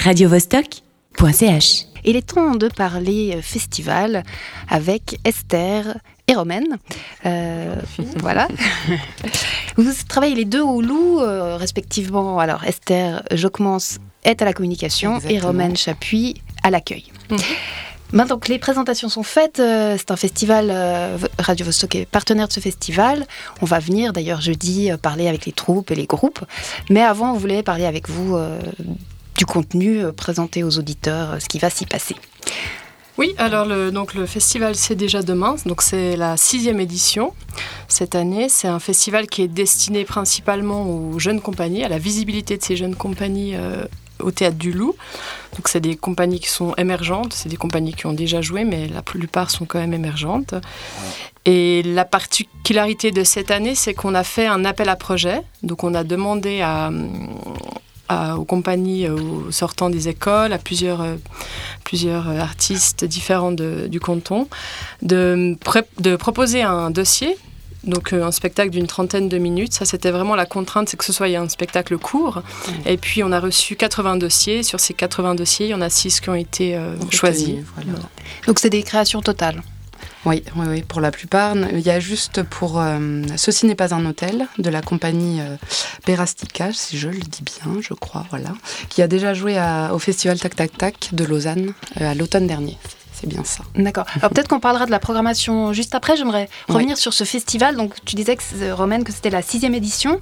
radiovostok.ch. Il est temps de parler euh, festival avec Esther et Romaine. Euh, voilà. Vous travaillez les deux au loup, euh, respectivement. Alors, Esther Jocmans est à la communication et. Romaine Chapuis à l'accueil. Maintenant que les présentations sont faites, euh, c'est un festival, euh, Radio Vostok est partenaire de ce festival. On va venir d'ailleurs jeudi euh, parler avec les troupes et les groupes. Mais avant, on voulait parler avec vous du contenu, euh, présenter aux auditeurs euh, ce qui va s'y passer. Oui, alors le, donc le festival c'est déjà demain, donc c'est la sixième édition cette année. C'est un festival qui est destiné principalement aux jeunes compagnies, à la visibilité de ces jeunes compagnies euh, au théâtre du Loup. Donc c'est des compagnies qui sont émergentes, c'est des compagnies qui ont déjà joué, mais la plupart sont quand même émergentes. Et la particularité de cette année, c'est qu'on a fait un appel à projet. Donc on a demandé à, à- aux compagnies, euh, aux sortants des écoles, à plusieurs, euh, plusieurs euh, artistes différents de- du canton, de, proposer un dossier. Donc euh, un spectacle d'une trentaine de minutes, ça c'était vraiment la contrainte, c'est que ce soit un spectacle court. Et puis on a reçu 80 dossiers. Sur ces 80 dossiers, il y en a 6 qui ont été euh, choisis. Retenus, voilà. Voilà. Donc c'est des créations totales. Oui, oui, oui, pour la plupart. Il y a juste pour euh, Ceci n'est pas un hôtel de la compagnie euh, Perastica, si je le dis bien, je crois, voilà, qui a déjà joué au festival Tac Tac Tac de Lausanne euh, à l'automne dernier. C'est bien ça. D'accord. Alors peut-être qu'on parlera de la programmation juste après. J'aimerais Oui. revenir sur ce festival. Donc tu disais, que, Romaine, que c'était la sixième édition.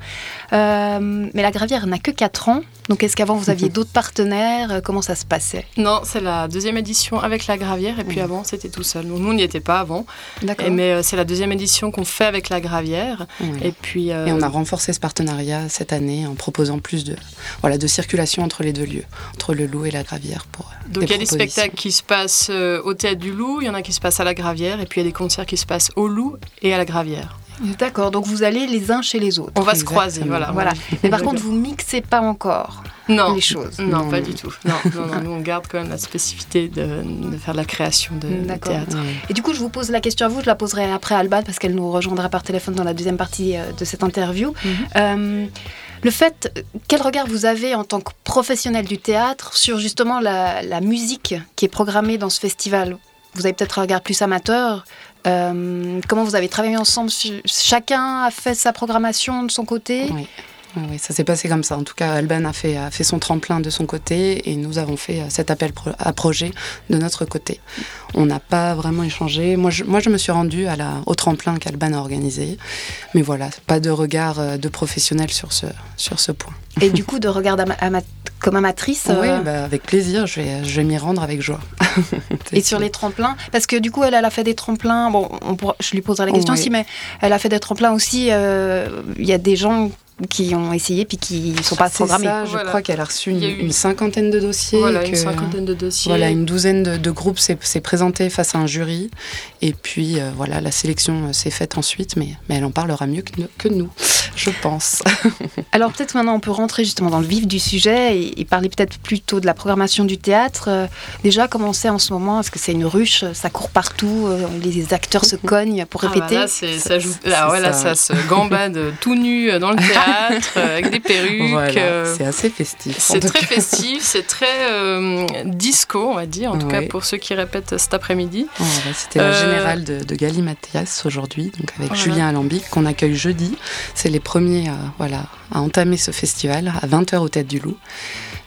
Euh, mais la Gravière n'a que 4 ans. Donc est-ce qu'avant vous aviez d'autres partenaires? Euh, Comment ça se passait? Non, c'est la deuxième édition avec la Gravière, et puis Oui. avant c'était tout seul. Donc nous n'y était pas avant, D'accord. Mais euh, c'est la deuxième édition qu'on fait avec la Gravière. Oui. Et puis euh, Et on a renforcé ce partenariat cette année en proposant plus de, voilà, de circulation entre les deux lieux, entre le Loup et la Gravière. Pour, donc il y a des spectacles qui se passent euh, au théâtre du Loup, il y en a qui se passent à la Gravière, et puis il y a des concerts qui se passent au Loup et à la Gravière. D'accord. Donc vous allez les uns chez les autres. On va se croiser, voilà. Voilà. Mais par contre, vous mixez pas encore Non. les choses. Non, Non. pas du tout. Non, non, non, nous on garde quand même la spécificité de, de faire de la création de, théâtre. Ouais. Et du coup, je vous pose la question à vous. Je la poserai après à Alban parce qu'elle nous rejoindra par téléphone dans la deuxième partie euh, de cette interview. Mhm. Euh, le fait, quel regard vous avez en tant que professionnel du théâtre sur justement la, musique qui est programmée dans ce festival? Vous avez peut-être un regard plus amateur. Euh, comment vous avez travaillé ensemble? Chacun a fait sa programmation de son côté? Oui, ça s'est passé comme ça. En tout cas, Alban a fait, a fait son tremplin de son côté et nous avons fait euh, cet appel pro- à projet de notre côté. On n'a pas vraiment échangé. Moi, je, moi, je me suis rendue à la, au tremplin qu'Alban a organisé. Mais voilà, pas de regard euh, de professionnel sur ce, sur ce point. Et du coup, de regard ama- comme amatrice Oui, euh, bah, avec plaisir, je vais, je vais m'y rendre avec joie. Et sur les tremplins, parce que du coup, elle, elle a fait des tremplins. Bon, on pourra- je lui poserai la question Oui. aussi, mais elle a fait des tremplins aussi. euh, Il y a des gens qui ont essayé puis qui ne sont pas programmés. ça, je Voilà. crois qu'elle a reçu une, Il y a eu- une cinquantaine de dossiers. Voilà, que- une cinquantaine de dossiers. Voilà, une douzaine de, de groupes s'est présenté face à un jury. Et puis, euh, voilà, la sélection euh, s'est faite ensuite, mais, mais elle en parlera mieux que, nous- que nous, je pense. Alors peut-être maintenant on peut rentrer justement dans le vif du sujet et, et parler peut-être plutôt de la programmation du théâtre. Euh, déjà, comment c'est en ce moment? Est-ce que c'est une ruche? Ça court partout euh, Les acteurs se cognent pour Ah bah répéter? là, ça, joue, c'est ah ouais, là, ça. ça se gambade tout nu dans le théâtre, euh, avec des perruques. Voilà, euh, c'est assez festif. C'est très cas. festif, c'est très euh, disco, on va dire, en tout cas pour ceux qui répètent cet après-midi. Ouais, C'était la Euh, générale de, de Gali Mathias aujourd'hui, donc avec Voilà. Julien Alambic, qu'on accueille jeudi. C'est les premiers voilà, à entamer ce festival à 20h au Tête du Loup.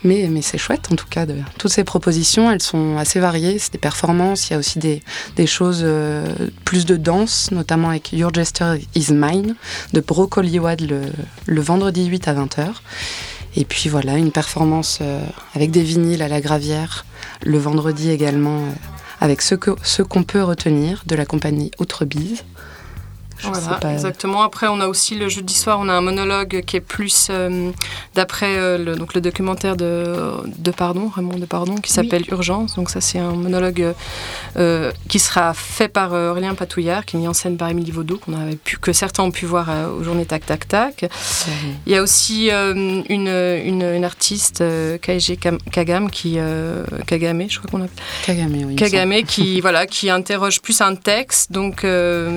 Mais, mais c'est chouette en tout cas. Toutes ces propositions, elles sont assez variées. C'est des performances, il y a aussi des, des choses euh, plus de danse, notamment avec Your Jester Is Mine de Broccoli Wad le, le vendredi 8 à 20h. Et puis voilà, une performance euh, avec des vinyles à la gravière le vendredi également euh, avec ce que ce qu'on peut retenir de la compagnie Outrebise. Je Voilà, sais pas. exactement. Après, on a aussi le jeudi soir, on a un monologue qui est plus euh, d'après euh, le, donc le documentaire de, de Pardon, Raymond de Pardon, qui s'appelle Urgence. Donc ça, c'est un monologue euh, qui sera fait par Aurélien Patouillard, qui est mis en scène par Émilie Vaudou, qu'on avait pu, que certains ont pu voir aux journées Tac Tac Tac. Il y a aussi une, une, une artiste, euh, Kaiji Kam- Kagam, qui Kagame, je crois qu'on appelle. Kagame, oui. Kagame qui voilà qui interroge plus un texte donc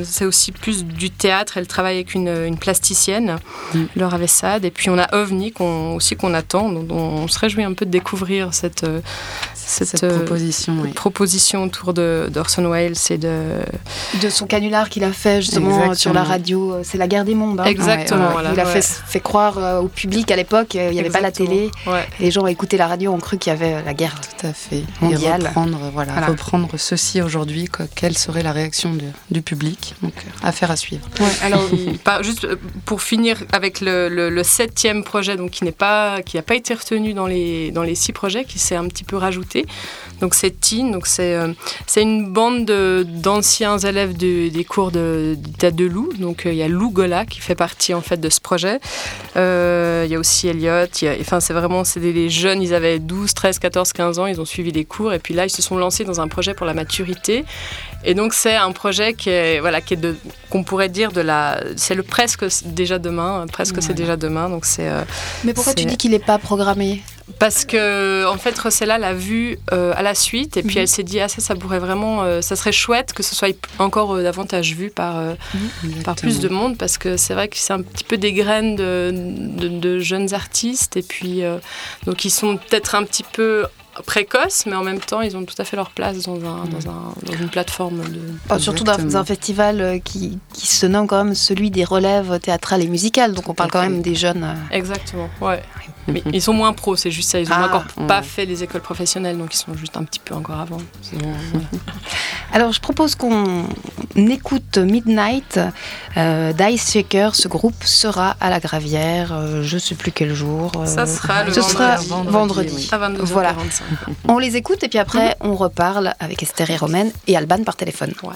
c'est aussi plus du théâtre, elle travaille avec une, plasticienne, mm. Laura Vessade. Et puis on a OVNI aussi qu'on attend, dont, on se réjouit un peu de découvrir cette, cette, proposition, proposition autour d'Orson Welles et de... De son canular qu'il a fait justement sur la radio. C'est la guerre des mondes. Hein. Exactement. il a fait, fait, croire au public à l'époque, il n'y avait pas la télé. Les gens écoutaient la radio, ont cru qu'il y avait la guerre Tout à fait. mondiale. Et reprendre, voilà, reprendre ceci aujourd'hui, quelle serait la réaction du public? Donc, euh, affaire à suivre. alors, juste euh, pour finir avec le, septième projet, donc qui n'est pas, qui n'a pas été retenu dans les, dans les six projets, qui s'est un petit peu rajouté. Donc c'est Teen, donc c'est euh, c'est une bande d'anciens élèves des cours de, de Lou. Donc il y a Lou Gola qui fait partie en fait de ce projet. il y a aussi Elliot. enfin c'est vraiment c'est des, jeunes, ils avaient 12, 13, 14, 15 ans, ils ont suivi les cours et puis là ils se sont lancés dans un projet pour la maturité. Et donc c'est un projet qui est voilà qui est de qu'on pourrait dire de la c'est le presque déjà demain presque c'est déjà demain donc c'est. Euh, Mais pourquoi tu dis qu'il n'est pas programmé? Parce que en fait Rossella l'a vu euh, à la suite et puis mhm. elle s'est dit ah ça ça pourrait vraiment euh, ça serait chouette que ce soit encore davantage vu par mhm. par plus de monde parce que c'est vrai que c'est un petit peu des graines de, de jeunes artistes et puis donc ils sont peut-être un petit peu précoces, mais en même temps, ils ont tout à fait leur place dans, un, dans, un, dans une plateforme. De... Surtout dans un festival euh, qui, qui, se nomme quand même celui des relèves théâtrales et musicales, donc on parle quand même des jeunes. Euh. Exactement, ouais. Mais ils sont moins pros, c'est juste ça. Ils n'ont ah, encore pas fait les écoles professionnelles, donc ils sont juste un petit peu encore avant. Alors, je propose qu'on écoute Midnight euh, d'Ice Shaker. Ce groupe sera à la Gravière, euh, je ne sais plus quel jour. Euh, ça sera le ce vendredi. Sera vendredi. À 22 voilà. On les écoute et puis après, mhm. on reparle avec Esther et Romaine et Alban par téléphone. Ouais.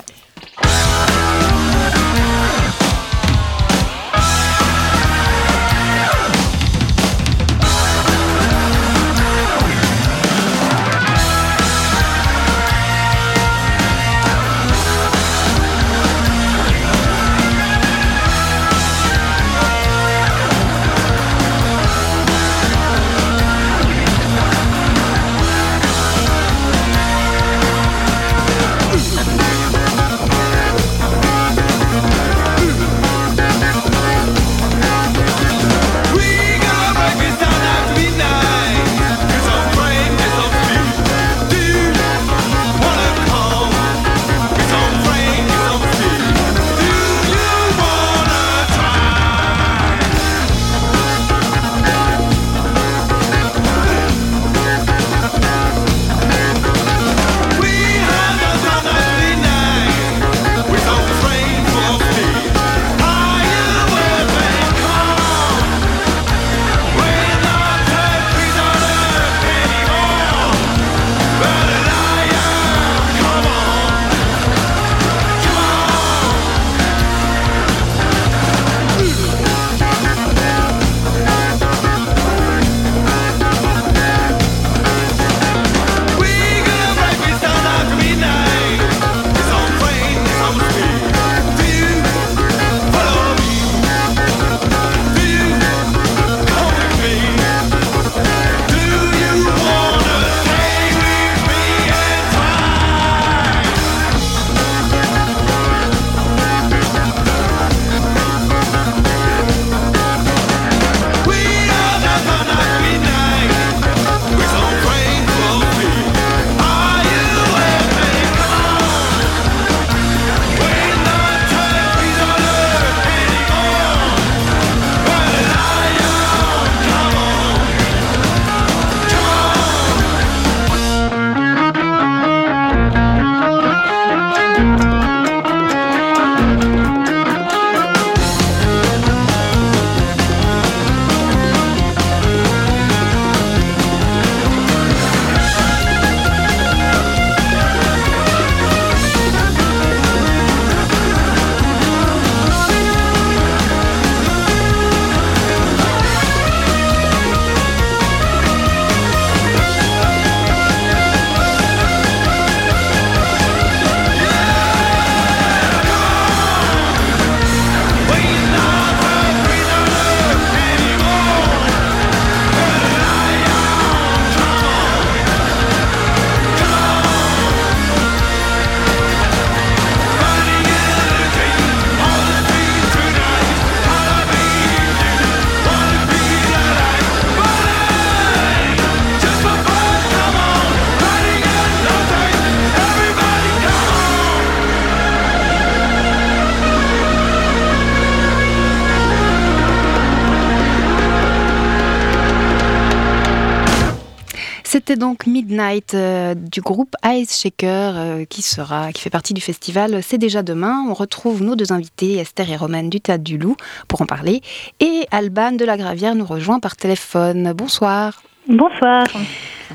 C'était donc Midnight euh, du groupe Ice Shaker euh, qui sera, qui fait partie du festival. C'est déjà demain. On retrouve nos deux invités, Esther et Romaine du Théâtre du Loup, pour en parler. Et Alban de la Gravière nous rejoint par téléphone. Bonsoir. Bonsoir.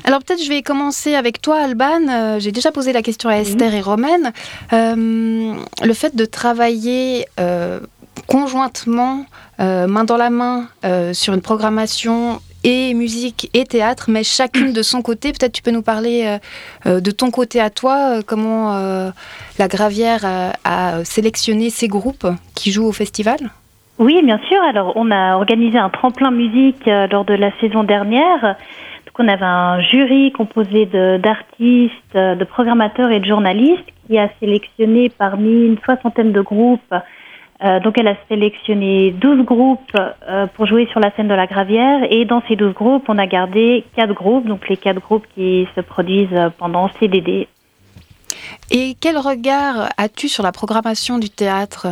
Alors peut-être je vais commencer avec toi, Alban. Euh, j'ai déjà posé la question à Esther et Romaine. le fait de travailler conjointement, main dans la main, sur une programmation et musique et théâtre, mais chacune de son côté. Peut-être tu peux nous parler euh, euh, de ton côté à toi, euh, comment la Gravière a, sélectionné ces groupes qui jouent au festival? Oui, bien sûr. Alors, on a organisé un tremplin musique lors de la saison dernière. Donc, on avait un jury composé d'artistes, de, programmateurs et de journalistes qui a sélectionné parmi une soixantaine de groupes euh, donc elle a sélectionné 12 groupes euh, pour jouer sur la scène de la Gravière. Et dans ces 12 groupes, on a gardé 4 groupes, donc les 4 groupes qui se produisent pendant CDD. Et quel regard as-tu sur la programmation du théâtre?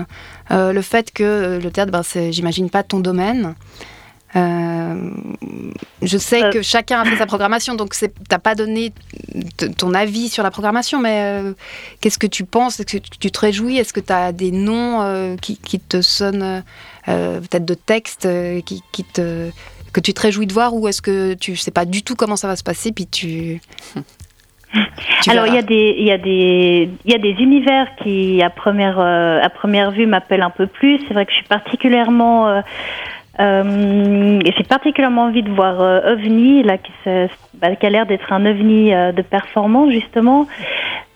Euh, Le fait que le théâtre, ben, j'imagine pas ton domaine, euh, je sais euh. que chacun a fait sa programmation, donc tu n'as pas donné ton avis sur la programmation, mais euh, qu'est-ce que tu penses? Est-ce que tu te réjouis? Est-ce que tu as des noms qui, te sonnent, peut-être de textes qui, te, que tu te réjouis de voir, ou est-ce que tu sais pas du tout comment ça va se passer, puis tu... Alors il y a des il y a des il y a des univers qui à première à première vue m'appellent un peu plus. C'est vrai que je suis particulièrement euh, j'ai particulièrement envie de voir euh, OVNI, là, qui, bah, qui a l'air d'être un OVNI euh, de performance, justement.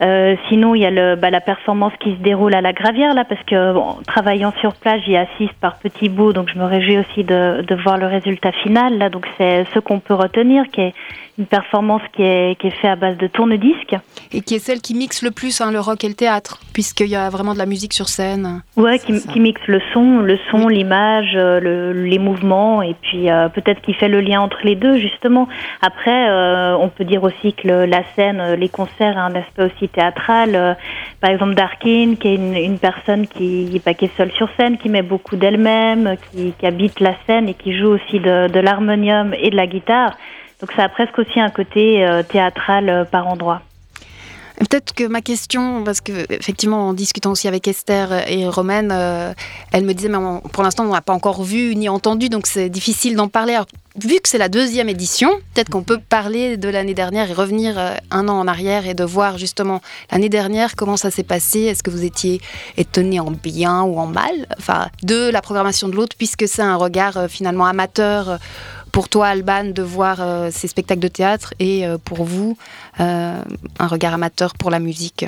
Euh, sinon, il y a le, bah, la performance qui se déroule à la Gravière, là, parce que bon, travaillant sur place, j'y assiste par petits bouts, donc je me réjouis aussi de, de voir le résultat final. Là, donc c'est ce qu'on peut retenir, qui est une performance qui est, qui est faite à base de tourne-disque. Et qui est celle qui mixe le plus hein, le rock et le théâtre, puisqu'il y a vraiment de la musique sur scène. Ouais, qui, qui, mixe le son, le son, l'image, euh, le, les mouvements, et puis euh, peut-être qui fait le lien entre les deux, justement. Après, on peut dire aussi que la scène, les concerts, un aspect aussi théâtral. par exemple, Darkin, qui est une, personne qui, pas qui est seule sur scène, qui met beaucoup d'elle-même, qui, habite la scène et qui joue aussi de, l'harmonium et de la guitare. Donc ça a presque aussi un côté euh, théâtral euh, par endroit. Peut-être que ma question, parce que effectivement en discutant aussi avec Esther et Romaine, euh, elle me disait mais pour l'instant on n'a pas encore vu ni entendu, donc c'est difficile d'en parler. Vu que c'est la deuxième édition, peut-être qu'on peut parler de l'année dernière et revenir un an en arrière et de voir justement l'année dernière comment ça s'est passé. Est-ce que vous étiez étonné en bien ou en mal, enfin de la programmation de l'autre, puisque c'est un regard finalement amateur pour toi, Alban, de voir euh, ces spectacles de théâtre et euh, pour vous, euh, un regard amateur pour la musique?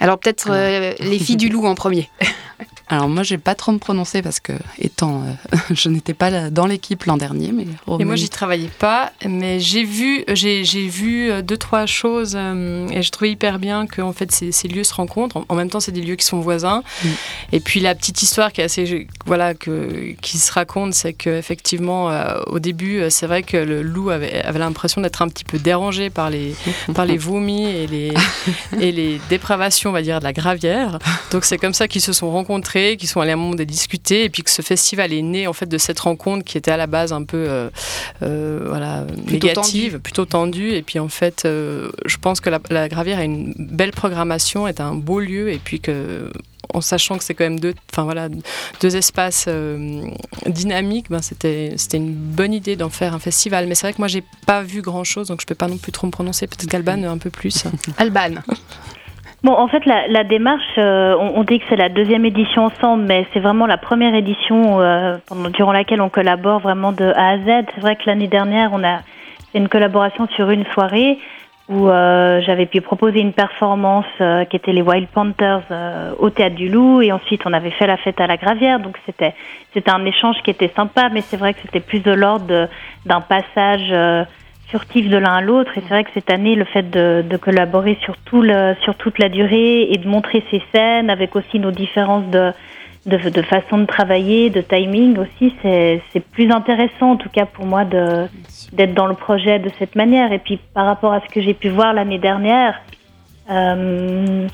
Alors peut-être les filles du loup en premier. Alors moi, j'ai pas trop me prononcer parce que, étant, euh, je n'étais pas dans l'équipe l'an dernier, mais. Et moi, j'y travaillais pas, mais j'ai vu, j'ai, vu euh, deux trois choses euh, et je trouvais hyper bien que en fait ces, ces, lieux se rencontrent. En, même temps, c'est des lieux qui sont voisins. Mm. Et puis la petite histoire qui est assez, voilà, que qui se raconte, c'est que effectivement, au début, c'est vrai que le loup avait, avait l'impression d'être un petit peu dérangé par les par les vomis et les et les dépravations, on va dire, de la gravière. Donc c'est comme ça qu'ils se sont rencontrés qui sont allés à un moment de discuter, et puis que ce festival est né en fait de cette rencontre qui était à la base un peu euh, euh, voilà, plutôt négative, plutôt tendue. Et puis en fait, euh, je pense que la, Gravière a une belle programmation, est un beau lieu, et puis que en sachant que c'est quand même deux, enfin voilà, deux espaces dynamiques, ben c'était c'était une bonne idée d'en faire un festival. Mais c'est vrai que moi j'ai pas vu grand chose, donc je peux pas non plus trop me prononcer. Peut-être qu'Alban un peu plus. Alban. Bon, en fait, la, la démarche, euh, on, dit que c'est la deuxième édition ensemble, mais c'est vraiment la première édition euh, pendant, durant laquelle on collabore vraiment de A à Z. C'est vrai que l'année dernière, on a fait une collaboration sur une soirée où euh, j'avais pu proposer une performance qui était les Wild Panthers au Théâtre du Loup, et ensuite on avait fait la fête à la Gravière, donc c'était c'était un échange qui était sympa, mais c'est vrai que c'était plus de l'ordre d'un passage furtif de l'un à l'autre. Et c'est vrai que cette année, le fait de, collaborer sur, tout le, sur toute la durée et de montrer ces scènes avec aussi nos différences de, de, de façon de travailler, de timing aussi, c'est plus intéressant en tout cas pour moi d'être dans le projet de cette manière. Et puis par rapport à ce que j'ai pu voir l'année dernière, euh,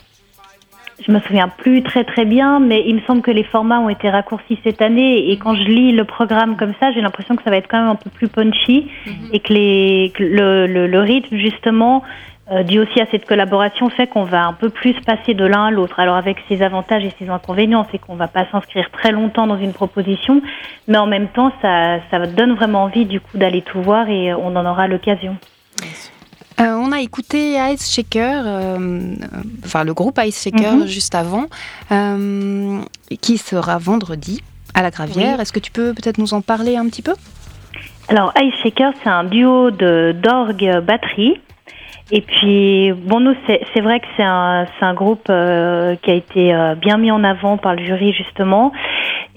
je me souviens plus très très bien, mais il me semble que les formats ont été raccourcis cette année. Et quand je lis le programme comme ça, j'ai l'impression que ça va être quand même un peu plus punchy mhm. et que, les, le, le, rythme justement euh, dû aussi à cette collaboration fait qu'on va un peu plus passer de l'un à l'autre. Alors avec ses avantages et ses inconvénients, c'est qu'on va pas s'inscrire très longtemps dans une proposition, mais en même temps, ça, ça donne vraiment envie du coup d'aller tout voir et on en aura l'occasion. Euh, on a écouté Ice Shaker, euh, enfin le groupe Ice Shaker mhm. juste avant, euh, qui sera vendredi à la Gravière. Est-ce que tu peux peut-être nous en parler un petit peu? Alors Ice Shaker, c'est un duo de d'orgue batterie. Et puis, bon, nous, c'est vrai que c'est un, un, groupe qui a été bien mis en avant par le jury, justement.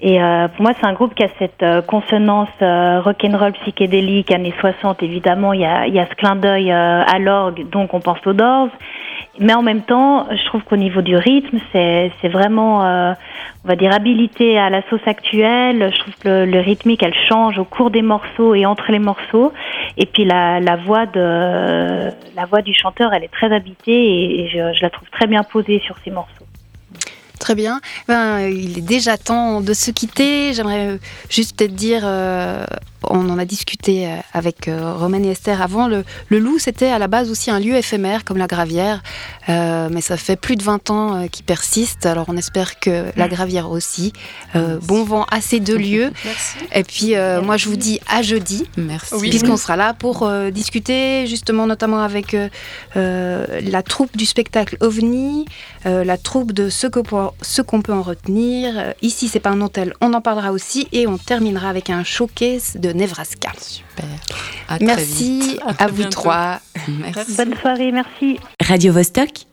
Et euh, pour moi, c'est un groupe qui a cette euh, consonance euh, rock'n'roll psychédélique, années 60, évidemment. Il y a, y a ce clin d'œil euh, à l'orgue, donc on pense aux Doors. Mais en même temps, je trouve qu'au niveau du rythme, c'est vraiment, on va dire, habilité à la sauce actuelle. Je trouve que le, le, rythmique, elle change au cours des morceaux et entre les morceaux. Et puis la, la voix de la voix du chanteur, elle est très habitée et, je, je la trouve très bien posée sur ces morceaux. Très bien. Ben, il est déjà temps de se quitter. J'aimerais juste peut-être dire, euh, on en a discuté euh, avec euh, Romaine et Esther avant. Le, Loup, c'était à la base aussi un lieu éphémère comme la Gravière, euh, mais ça fait plus de 20 ans qu'il persiste. Alors on espère que la Gravière aussi. bon vent à ces deux lieux. Merci. Et puis moi, je vous dis à jeudi, Merci. puisqu'on sera là pour discuter justement notamment avec la troupe du spectacle OVNI, la troupe de ce qu'on peut en retenir. Ici, c'est pas un hôtel, on en parlera aussi et on terminera avec un showcase de Nebraska. Super. merci à, vous trois. Bonne soirée, merci. Radio -Vostok